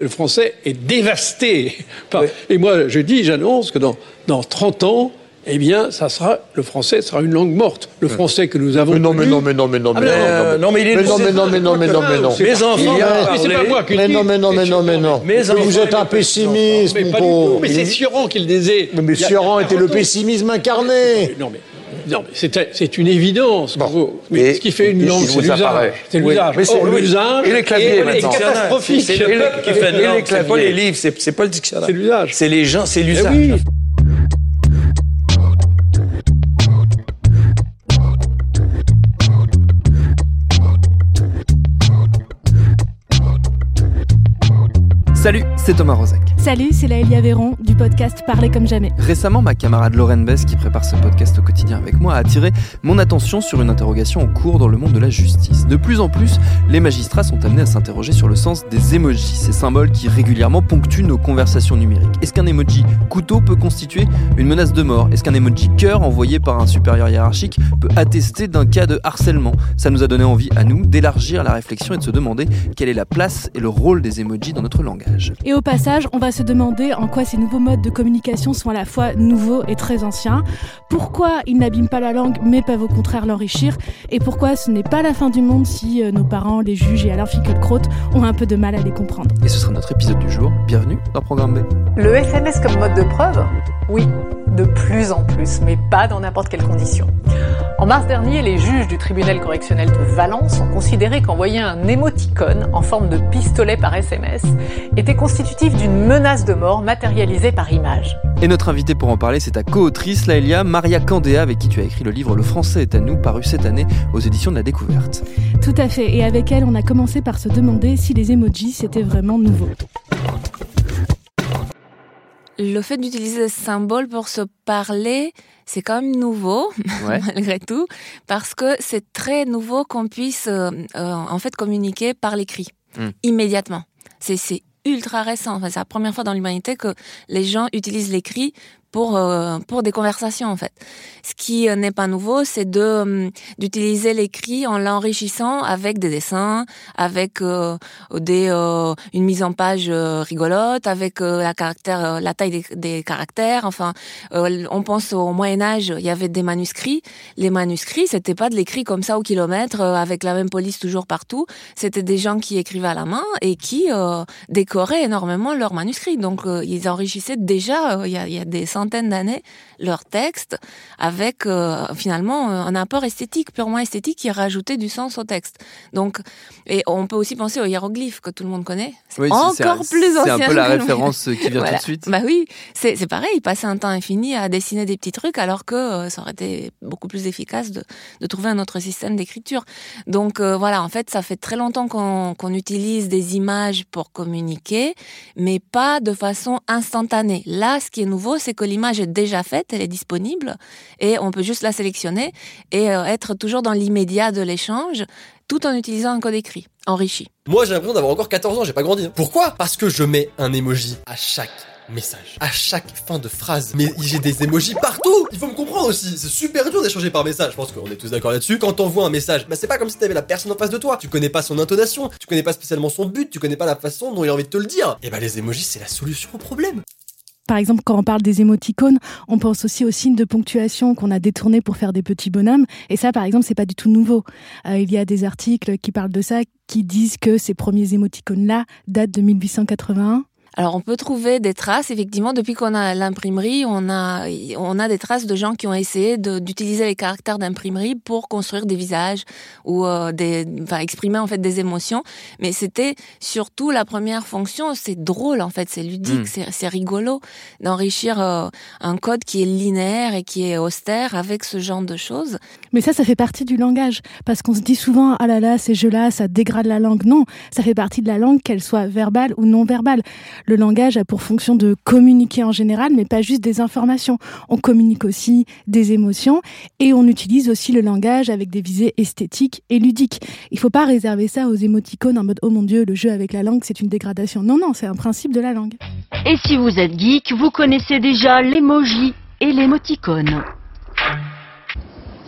Le français est dévasté. par- Et moi, je dis, j'annonce que dans, dans 30 ans, eh bien, ça sera, le français sera une langue morte. Le français que nous avons. Mais non, mais non, mais non, mais non, Ah, mais non, euh, non, mais il est- mais non, mais non, mais non, mais non, mais non. Mes enfants mais c'est pas moi qui Mais non, mais non, mais non, mais non. Vous êtes un pessimiste, Mais mon pauvre. Mais c'est Sioran qui le disait. Mais Sioran était le pessimisme incarné. Non, mais. Non, mais c'est c'est une évidence. Bon. Mais ce qui fait une langue, c'est l'usage. C'est l'usage. C'est- l'usage Et les claviers, est- maintenant. catastrophique. C'est le peuple qui fait Et les claviers. claviers. pas les livres, c'est c'est pas le dictionnaire. C'est l'usage. C'est les gens, c'est Eh l'usage. Salut, c'est Thomas Rozek. Salut, c'est Laëlia Véron du podcast Parler comme jamais. Récemment, ma camarade Lorraine Bess, qui prépare ce podcast au quotidien avec moi, a attiré mon attention sur une interrogation en cours dans le monde de la justice. De plus en plus, les magistrats sont amenés à s'interroger sur le sens des emojis, ces symboles qui régulièrement ponctuent nos conversations numériques. Est-ce qu'un emoji couteau peut constituer une menace de mort? Est-ce qu'un emoji cœur envoyé par un supérieur hiérarchique peut attester d'un cas de harcèlement? Ça nous a donné envie à nous d'élargir la réflexion et de se demander quelle est la place et le rôle des emojis dans notre langage. Et au passage, on va se demander en quoi ces nouveaux modes de communication sont à la fois nouveaux et très anciens, pourquoi ils n'abîment pas la langue mais peuvent au contraire l'enrichir, et pourquoi ce n'est pas la fin du monde si euh, nos parents, les juges et Alain Finkielkraut ont un peu de mal à les comprendre? Et ce sera notre épisode du jour. Bienvenue dans Programme B. Le SMS comme mode de preuve? Oui, de plus en plus, mais pas dans n'importe quelles conditions. En mars dernier, les juges du tribunal correctionnel de Valence ont considéré qu'envoyer un émoticône en forme de pistolet par SMS était constitutif d'une menace de mort matérialisée par image. Et notre invitée pour en parler, c'est ta co-autrice, Laëlia Maria Candéa, avec qui tu as écrit le livre Le français est à nous, paru cette année aux éditions de la Découverte. Tout à fait, et avec elle, on a commencé par se demander si les emojis c'était vraiment nouveau. Le fait d'utiliser des symboles pour se parler, c'est quand même nouveau, Ouais. malgré tout, parce que c'est très nouveau qu'on puisse euh, euh, en fait communiquer par l'écrit Mm. immédiatement. C'est c'est ultra récent. Enfin, c'est la première fois dans l'humanité que les gens utilisent l'écrit pour euh, pour des conversations en fait. Ce qui euh, n'est pas nouveau, c'est de euh, d'utiliser l'écrit en l'enrichissant avec des dessins, avec des une mise en page rigolote, avec la caractère la taille des, des caractères. Enfin, on pense au Moyen Âge, il y avait des manuscrits. Les manuscrits, c'était pas de l'écrit comme ça au kilomètre avec la même police toujours partout. C'était des gens qui écrivaient à la main et qui décoraient énormément leurs manuscrits. Donc ils enrichissaient déjà il y, a, il y a des d'années leurs textes avec euh, finalement euh, un apport esthétique purement esthétique qui rajoutait du sens au texte. Donc et on peut aussi penser aux hiéroglyphes que tout le monde connaît. C'est Oui, c'est- encore c'est- plus C'est ancien. un peu la référence qui vient Voilà. tout de suite. Bah oui, c'est c'est pareil, passer un temps infini à dessiner des petits trucs alors que euh, ça aurait été beaucoup plus efficace de, de trouver un autre système d'écriture. Donc euh, voilà, en fait, ça fait très longtemps qu'on qu'on utilise des images pour communiquer, mais pas de façon instantanée. Là, ce qui est nouveau, c'est que l'image est déjà faite, elle est disponible et on peut juste la sélectionner et euh, être toujours dans l'immédiat de l'échange tout en utilisant un code écrit enrichi. Moi, j'ai l'impression d'avoir encore 14 ans, j'ai pas grandi. hein. Pourquoi? Parce que je mets un emoji à chaque message, à chaque fin de phrase. Mais j'ai des emojis partout Il faut me comprendre aussi, c'est super dur d'échanger par message. Je pense qu'on est tous d'accord là-dessus. Quand t'envoies un message, bah c'est pas comme si t'avais la personne en face de toi. Tu connais pas son intonation, tu connais pas spécialement son but, tu connais pas la façon dont il a envie de te le dire. Et bah les emojis, c'est la solution au problème. Par exemple, quand on parle des émoticônes, on pense aussi aux signes de ponctuation qu'on a détournés pour faire des petits bonhommes. Et ça, par exemple, c'est pas du tout nouveau. Euh, il y a des articles qui parlent de ça, qui disent que ces premiers émoticônes-là datent de 1881. Alors on peut trouver des traces, effectivement, depuis qu'on a l'imprimerie, on a, on a des traces de gens qui ont essayé d'utiliser les caractères d'imprimerie pour construire des visages ou euh, des, enfin, exprimer en fait des émotions. Mais c'était surtout la première fonction, c'est drôle en fait, c'est ludique, Mm. c'est rigolo d'enrichir euh, un code qui est linéaire et qui est austère avec ce genre de choses. Mais ça, ça fait partie du langage. Parce qu'on se dit souvent, ah là là, ces jeux-là, ça dégrade la langue. Non, ça fait partie de la langue, qu'elle soit verbale ou non verbale. Le langage a pour fonction de communiquer en général, mais pas juste des informations. On communique aussi des émotions et on utilise aussi le langage avec des visées esthétiques et ludiques. Il faut pas réserver ça aux émoticônes en mode, oh mon dieu, le jeu avec la langue, c'est une dégradation. Non, non, c'est un principe de la langue. Et si vous êtes geek, vous connaissez déjà l'emoji et l'émoticône.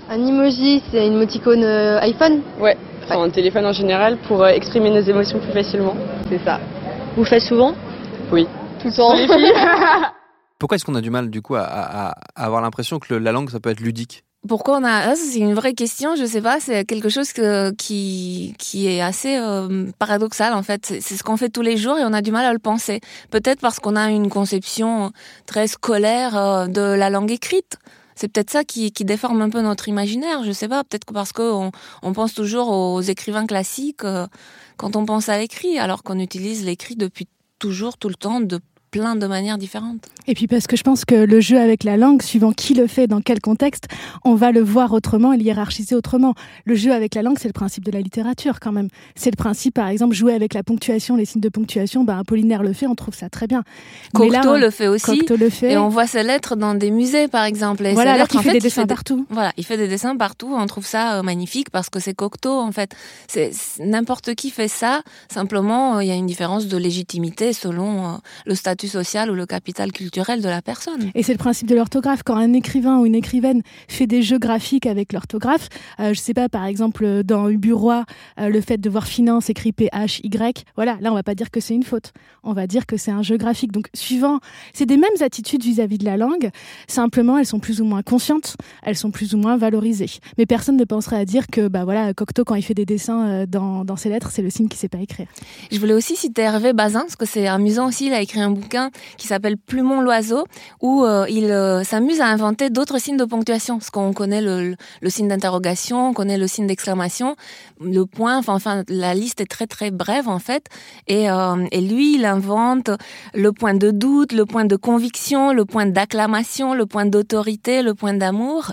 Un emoji, c'est une émoticône euh, iPhone Ouais, enfin un téléphone en général pour euh, exprimer nos émotions plus facilement. C'est ça. Vous le faites souvent Oui. Tout le temps Pourquoi est-ce qu'on a du mal du coup à, à- à avoir l'impression que le- la langue ça peut être ludique Pourquoi on a ah, ça, c'est une vraie question, je sais pas, c'est quelque chose que, qui qui est assez euh, paradoxal en fait. C'est c'est ce qu'on fait tous les jours et on a du mal à le penser. Peut-être parce qu'on a une conception très scolaire euh, de la langue écrite. C'est peut-être ça qui, déforme un peu notre imaginaire, je sais pas, peut-être parce qu'on on pense toujours aux écrivains classiques euh, quand on pense à l'écrit, alors qu'on utilise l'écrit depuis toujours, tout le temps, de plein de manières différentes. Et puis parce que je pense que le jeu avec la langue, suivant qui le fait, dans quel contexte, on va le voir autrement et le hiérarchiser autrement. Le jeu avec la langue, c'est le principe de la littérature quand même. C'est le principe, par exemple, jouer avec la ponctuation, les signes de ponctuation. Ben, Apollinaire le fait, on trouve ça très bien. Cocteau là, le fait aussi. Cocteau le fait. Et on voit ses lettres dans des musées, par exemple. Et Voilà, alors qu'il fait des il dessins partout. Voilà, il fait des dessins partout. On trouve ça euh, magnifique parce que c'est Cocteau, en fait. C'est c'est- n'importe qui fait ça. Simplement, euh, il y a une différence de légitimité selon euh, le statut social ou le capital culturel de la personne. Et c'est le principe de l'orthographe. Quand un écrivain ou une écrivaine fait des jeux graphiques avec l'orthographe, euh, je sais pas, par exemple, dans Uburois, euh, le fait de voir finance écrit P-H-Y, voilà, là, on va pas dire que c'est une faute. On va dire que c'est un jeu graphique. Donc, suivant, c'est des mêmes attitudes vis-à-vis de la langue. Simplement, elles sont plus ou moins conscientes, elles sont plus ou moins valorisées. Mais personne ne penserait à dire que, bah voilà, Cocteau, quand il fait des dessins euh, dans, dans ses lettres, c'est le signe qui sait pas écrire. Je voulais aussi citer Hervé Bazin, parce que c'est amusant aussi. Il a écrit un bouquin qui s'appelle Plumon l'oiseau, où euh, il euh, s'amuse à inventer d'autres signes de ponctuation. Parce qu'on connaît le, signe d'interrogation, on connaît le signe d'exclamation, le point, enfin, la liste est très très brève en fait. Euh, et lui, il invente le point de doute, le point de conviction, le point d'acclamation, le point d'autorité, le point d'amour.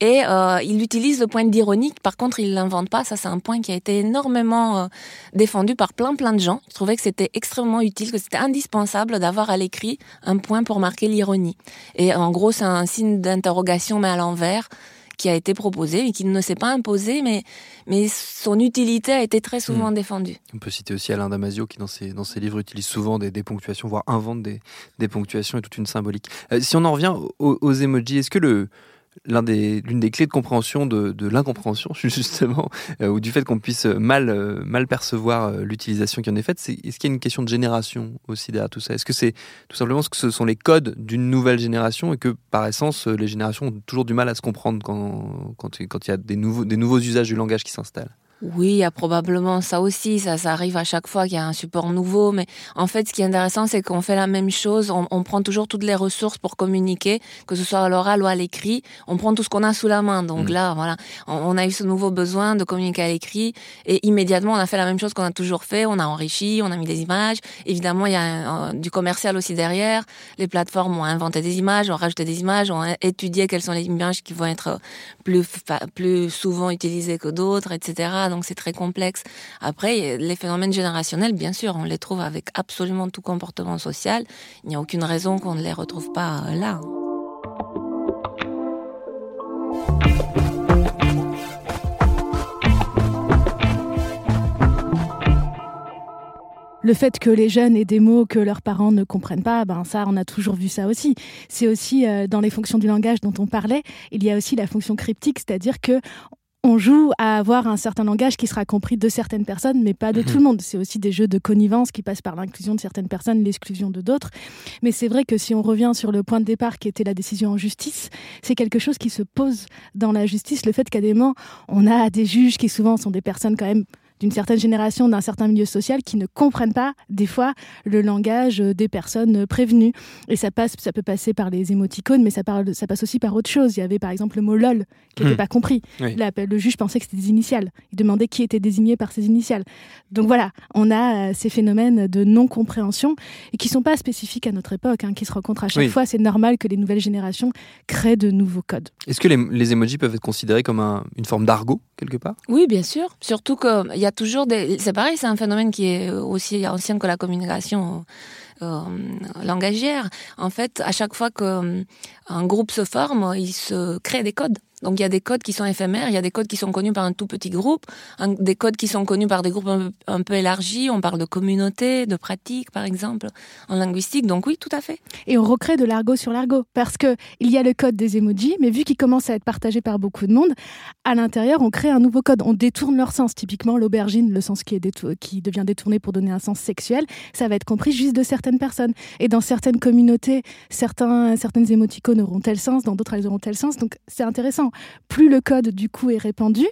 Et euh, il utilise le point d'ironique. Par contre, il l'invente pas. Ça, c'est un point qui a été énormément euh, défendu par plein plein de gens. Je trouvais que c'était extrêmement utile, que c'était indispensable d'avoir à l'écrit un point pour marquer l'ironie. Et en gros, c'est un signe d'interrogation mais à l'envers qui a été proposé et qui ne s'est pas imposé, mais mais son utilité a été très souvent défendue. On peut citer aussi Alain Damasio qui, dans ses, dans ses livres, utilise souvent des, des ponctuations, voire invente des, des ponctuations et toute une symbolique. Euh, si on en revient aux, aux emojis, est-ce que le, l'un des, l'une des clés de compréhension de, de l'incompréhension, justement, euh, ou du fait qu'on puisse mal, euh, mal percevoir euh, l'utilisation qui en est faite, c'est, est-ce qu'il y a une question de génération aussi derrière tout ça? Est-ce que c'est tout simplement ce que ce sont les codes d'une nouvelle génération et que, par essence, les générations ont toujours du mal à se comprendre quand, quand, quand il y a des nouveaux, des nouveaux usages du langage qui s'installent? Oui, il y a probablement ça aussi. Ça, ça arrive à chaque fois qu'il y a un support nouveau. Mais en fait, ce qui est intéressant, c'est qu'on fait la même chose. On, on prend toujours toutes les ressources pour communiquer, que ce soit à l'oral ou à l'écrit. On prend tout ce qu'on a sous la main. Donc là, voilà, on, on a eu ce nouveau besoin de communiquer à l'écrit. Et immédiatement, on a fait la même chose qu'on a toujours fait. On a enrichi, on a mis des images. Évidemment, il y a un- du commercial aussi derrière. Les plateformes ont inventé des images, ont rajouté des images, ont étudié quelles sont les images qui vont être plus, plus souvent utilisées que d'autres, etc. Donc c'est très complexe. Après, les phénomènes générationnels, bien sûr, on les trouve avec absolument tout comportement social. Il n'y a aucune raison qu'on ne les retrouve pas euh, là. Le fait que les jeunes aient des mots que leurs parents ne comprennent pas, ben ça, on a toujours vu ça aussi. C'est aussi euh, dans les fonctions du langage dont on parlait, il y a aussi la fonction cryptique, c'est-à-dire que on joue à avoir un certain langage qui sera compris de certaines personnes, mais pas de tout le monde. C'est aussi des jeux de connivence qui passent par l'inclusion de certaines personnes, l'exclusion de d'autres. Mais c'est vrai que si on revient sur le point de départ qui était la décision en justice, c'est quelque chose qui se pose dans la justice, le fait qu'à des moments, on a des juges qui souvent sont des personnes quand même d'une certaine génération, d'un certain milieu social qui ne comprennent pas des fois le langage des personnes prévenues. Et ça passe, ça peut passer par les émoticônes, mais ça, parle, ça passe aussi par autre chose. Il y avait par exemple le mot lol qui n'était Hmm. pas compris. Oui. Là, le juge pensait que c'était des initiales. Il demandait qui était désigné par ces initiales. Donc voilà, on a euh, ces phénomènes de non-compréhension et qui sont pas spécifiques à notre époque, hein, qui se rencontrent à chaque Oui. fois. C'est normal que les nouvelles générations créent de nouveaux codes. Est-ce que les, les emojis peuvent être considérés comme un- une forme d'argot, quelque part? Oui, bien sûr. Surtout qu'il y a toujours. C'est pareil, c'est un phénomène qui est aussi ancien que la communication euh, langagière. En fait, à chaque fois qu'un groupe se forme, il se crée des codes. Donc il y a des codes qui sont éphémères, il y a des codes qui sont connus par un tout petit groupe, des codes qui sont connus par des groupes un, peu élargis. On parle de communauté, de pratique, par exemple, en linguistique. Donc oui, tout à fait. Et on recrée de l'argot sur l'argot parce que il y a le code des emojis, mais vu qu'il commence à être partagé par beaucoup de monde, à l'intérieur, on crée un nouveau code. On détourne leur sens. Typiquement, l'aubergine, le sens qui, est qui devient détourné pour donner un sens sexuel, ça va être compris juste de certaines personnes. Et dans certaines communautés, certains, certaines émoticônes auront tel sens, dans d'autres, elles auront tel sens. Donc c'est intéressant. Plus le code, du coup, est répandu,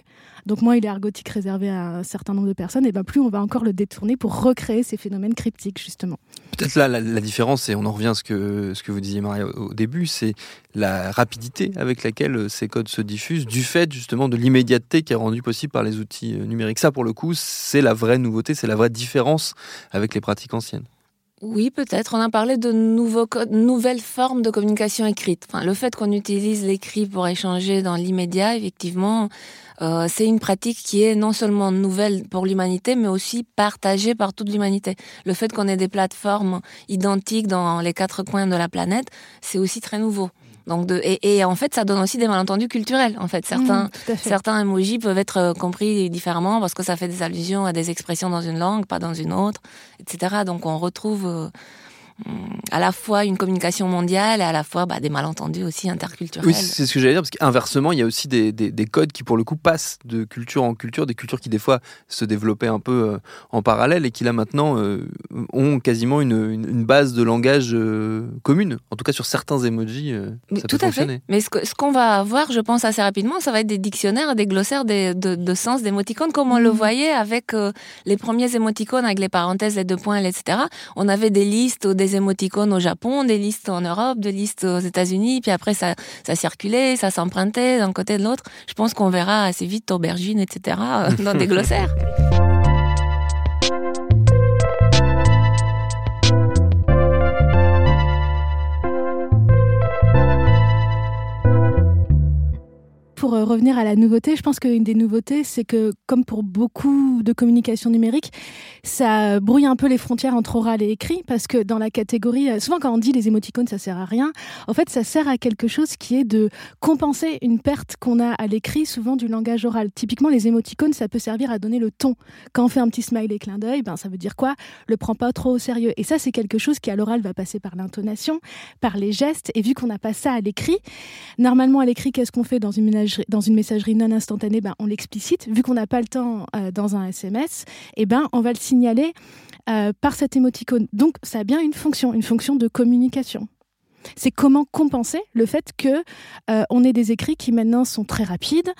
donc moins il est argotique réservé à un certain nombre de personnes, et ben plus on va encore le détourner pour recréer ces phénomènes cryptiques, justement. Peut-être là, la, différence, et on en revient à ce que, ce que vous disiez, Maria, au, au début, c'est la rapidité avec laquelle euh, ces codes se diffusent, du fait justement de l'immédiateté qui est rendue possible par les outils euh, numériques. Ça, pour le coup, c'est la vraie nouveauté, c'est la vraie différence avec les pratiques anciennes. Oui, peut-être. On a parlé de nouvelles formes de communication écrite. Le fait qu'on utilise l'écrit pour échanger dans l'immédiat, effectivement, euh, c'est une pratique qui est non seulement nouvelle pour l'humanité, mais aussi partagée par toute l'humanité. Le fait qu'on ait des plateformes identiques dans les quatre coins de la planète, c'est aussi très nouveau. Donc de, et, et en fait, ça donne aussi des malentendus culturels. En fait, certains, Mmh, fait. certains emojis peuvent être euh, compris différemment parce que ça fait des allusions à des expressions dans une langue, pas dans une autre, etc. Donc on retrouve euh, à la fois une communication mondiale et à la fois bah, des malentendus aussi interculturels. Oui, c'est ce que j'allais dire, parce qu'inversement, il y a aussi des, des- des codes qui, pour le coup, passent de culture en culture, des cultures qui, des fois, se développaient un peu euh, en parallèle et qui, là, maintenant, euh, ont quasiment une, une- une base de langage euh, commune. En tout cas, sur certains emojis, euh, Mais ça tout peut à fonctionner. fait. Mais ce que- ce qu'on va avoir, je pense assez rapidement, ça va être des dictionnaires, des glossaires des- de, de sens d'émoticônes, comme on le voyait avec euh, les premiers émoticônes, avec les parenthèses, les deux points, etc. On avait des listes des émoticônes au Japon, des listes en Europe, des listes aux États-Unis, puis après ça, ça circulait, ça s'empruntait d'un côté de l'autre. Je pense qu'on verra assez vite aubergines, etc. euh, dans des glossaires. Pour euh, revenir à la nouveauté, je pense qu'une des nouveautés, c'est que, comme pour beaucoup de communication numérique, ça brouille un peu les frontières entre oral et écrit, parce que dans la catégorie, euh, souvent quand on dit les émoticônes, ça sert à rien, en fait, ça sert à quelque chose qui est de compenser une perte qu'on a à l'écrit, souvent du langage oral. Typiquement, les émoticônes, ça peut servir à donner le ton. Quand on fait un petit smiley clin d'œil, ben, ça veut dire quoi? Le prends pas trop au sérieux. Et ça, c'est quelque chose qui, à l'oral, va passer par l'intonation, par les gestes, et vu qu'on n'a pas ça à l'écrit, Normalement, à l'écrit, qu'est-ce qu'on fait? Dans une, dans une messagerie non instantanée ben, On l'explicite. Vu qu'on n'a pas le temps euh, dans un SMS, eh ben, on va le signaler euh, par cet émoticône. Donc, ça a bien une fonction, une fonction de communication. C'est comment compenser le fait que euh, on ait des écrits qui maintenant sont très rapides,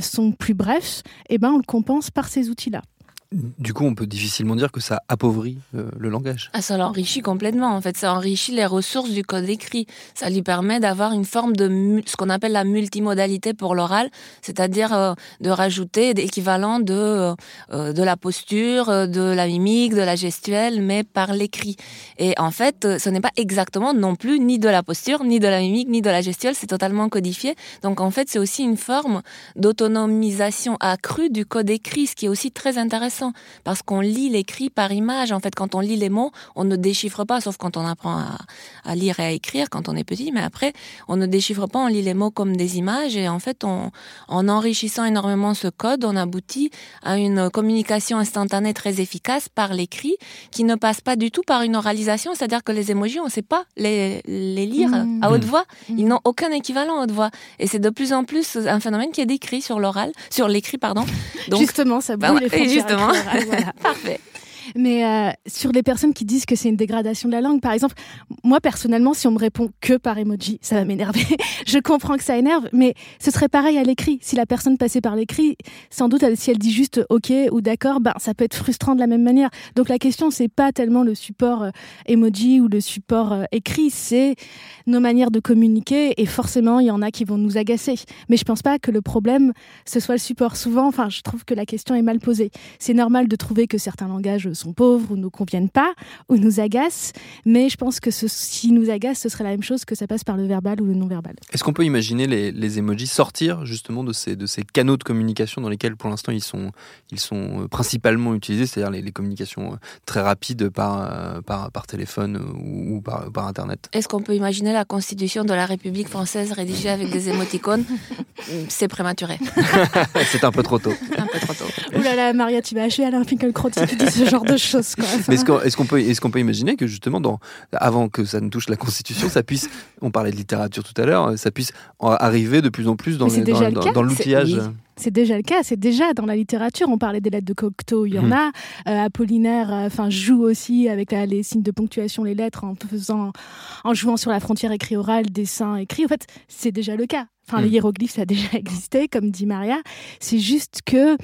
sont plus brefs. Et ben, on le compense par ces outils-là. Du coup, on peut difficilement dire que ça appauvrit euh, le langage. Ah, ça l'enrichit complètement. En fait, ça enrichit les ressources du code écrit. Ça lui permet d'avoir une forme de ce qu'on appelle la multimodalité pour l'oral, c'est-à-dire euh, de rajouter d'équivalent de euh, de la posture, de la mimique, de la gestuelle, mais par l'écrit. Et en fait, ce n'est pas exactement non plus ni de la posture, ni de la mimique, ni de la gestuelle. C'est totalement codifié. Donc en fait, c'est aussi une forme d'autonomisation accrue du code écrit, ce qui est aussi très intéressant parce qu'on lit l'écrit par image. En fait, quand on lit les mots, on ne déchiffre pas, sauf quand on apprend à, à lire et à écrire quand on est petit. Mais après, on ne déchiffre pas, on lit les mots comme des images. Et en fait, on, en enrichissant énormément ce code, on aboutit à une communication instantanée très efficace par l'écrit, qui ne passe pas du tout par une oralisation. C'est-à-dire que les émojis, on ne sait pas les, les lire Mmh. à haute Mmh. voix. Ils n'ont aucun équivalent à haute voix. Et c'est de plus en plus un phénomène qui est décrit sur l'oral, sur l'écrit, pardon. Donc, Justement, ça bah brouille ouais, les frontières Justement. Écrit-oral, voilà. Parfait. Mais euh, sur les personnes qui disent que c'est une dégradation de la langue, par exemple, moi personnellement, si on me répond que par emoji, ça va m'énerver. je comprends que ça énerve, mais ce serait pareil à l'écrit. Si la personne passait par l'écrit, sans doute, si elle dit juste OK ou d'accord, ben ça peut être frustrant de la même manière. Donc la question, c'est pas tellement le support euh, emoji ou le support euh, écrit, c'est nos manières de communiquer. Et forcément, il y en a qui vont nous agacer. Mais je pense pas que le problème ce soit le support. Souvent, enfin, je trouve que la question est mal posée. C'est normal de trouver que certains langages sont pauvres ou ne conviennent pas ou nous agacent, mais je pense que ce, si nous agacent, ce serait la même chose que ça passe par le verbal ou le non-verbal. Est-ce qu'on peut imaginer les, les emojis sortir justement de ces, de ces canaux de communication dans lesquels pour l'instant ils sont, ils sont euh, principalement utilisés, c'est-à-dire les, les, communications euh, très rapides par, euh, par, par téléphone ou, ou par, par Internet? Est-ce qu'on peut imaginer la constitution de la République française rédigée avec des émoticônes? C'est prématuré. c'est un peu trop tôt. Un peu trop tôt. Ouh là là, Maria, tu vas achever Alain Finkielkraut si tu dis ce genre de choses. Quoi. Mais est-ce qu'on est peut, est qu'on peut imaginer que justement, dans, avant que ça ne touche la Constitution, ça puisse, on parlait de littérature tout à l'heure, ça puisse arriver de plus en plus dans, l'outillage c'est déjà le cas, c'est déjà dans la littérature. On parlait des lettres de Cocteau, il y en mmh. a. Euh, Apollinaire, enfin joue aussi avec la, les signes de ponctuation, les lettres en faisant, en jouant sur la frontière écrit oral, dessin écrit. En fait, c'est déjà le cas. Enfin, mmh. les hiéroglyphes, ça a déjà existé, comme dit Maria. C'est juste que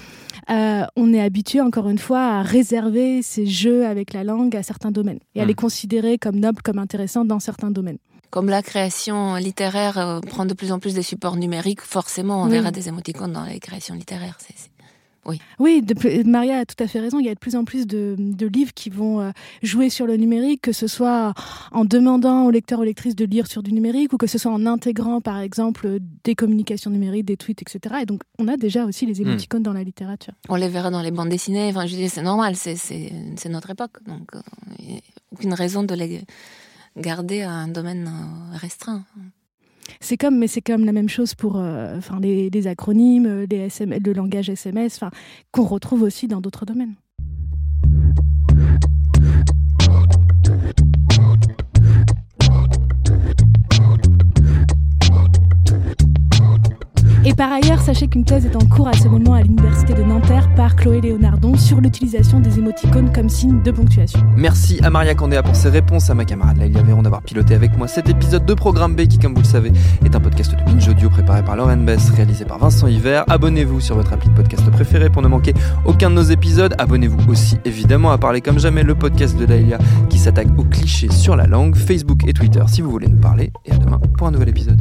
euh, on est habitué, encore une fois, à réserver ces jeux avec la langue à certains domaines et à mmh. les considérer comme nobles, comme intéressants dans certains domaines comme la création littéraire euh, prend de plus en plus des supports numériques, forcément, on oui. verra des émoticônes dans les créations littéraires. C est, c est... Oui, oui de, Maria a tout à fait raison. Il y a de plus en plus de, de livres qui vont euh, jouer sur le numérique, que ce soit en demandant aux lecteurs, aux lectrices de lire sur du numérique, ou que ce soit en intégrant, par exemple, des communications numériques, des tweets, etc. Et donc, on a déjà aussi les émoticônes mmh. dans la littérature. On les verra dans les bandes dessinées. Enfin, je dis, c'est normal, c'est notre époque. Donc, euh, il n'y a aucune raison de les garder à un domaine euh, restreint. C'est comme, mais c'est comme la même chose pour euh, enfin, les, acronymes, les SMS, le langage SMS, qu'on retrouve aussi dans d'autres domaines. Par ailleurs, sachez qu'une thèse est en cours à ce moment à l'université de Nanterre par Chloé Léonardon sur l'utilisation des émoticônes comme signe de ponctuation. Merci à Maria Candéa pour ses réponses, à ma camarade Laïlia Véron d'avoir piloté avec moi cet épisode de Programme B qui, comme vous le savez, est un podcast de Binge Audio préparé par Lauren Bess, réalisé par Vincent Hiver. Abonnez-vous sur votre appli de podcast préféré pour ne manquer aucun de nos épisodes. Abonnez-vous aussi évidemment à parler comme jamais le podcast de Laïlia qui s'attaque aux clichés sur la langue, Facebook et Twitter si vous voulez nous parler. Et à demain pour un nouvel épisode.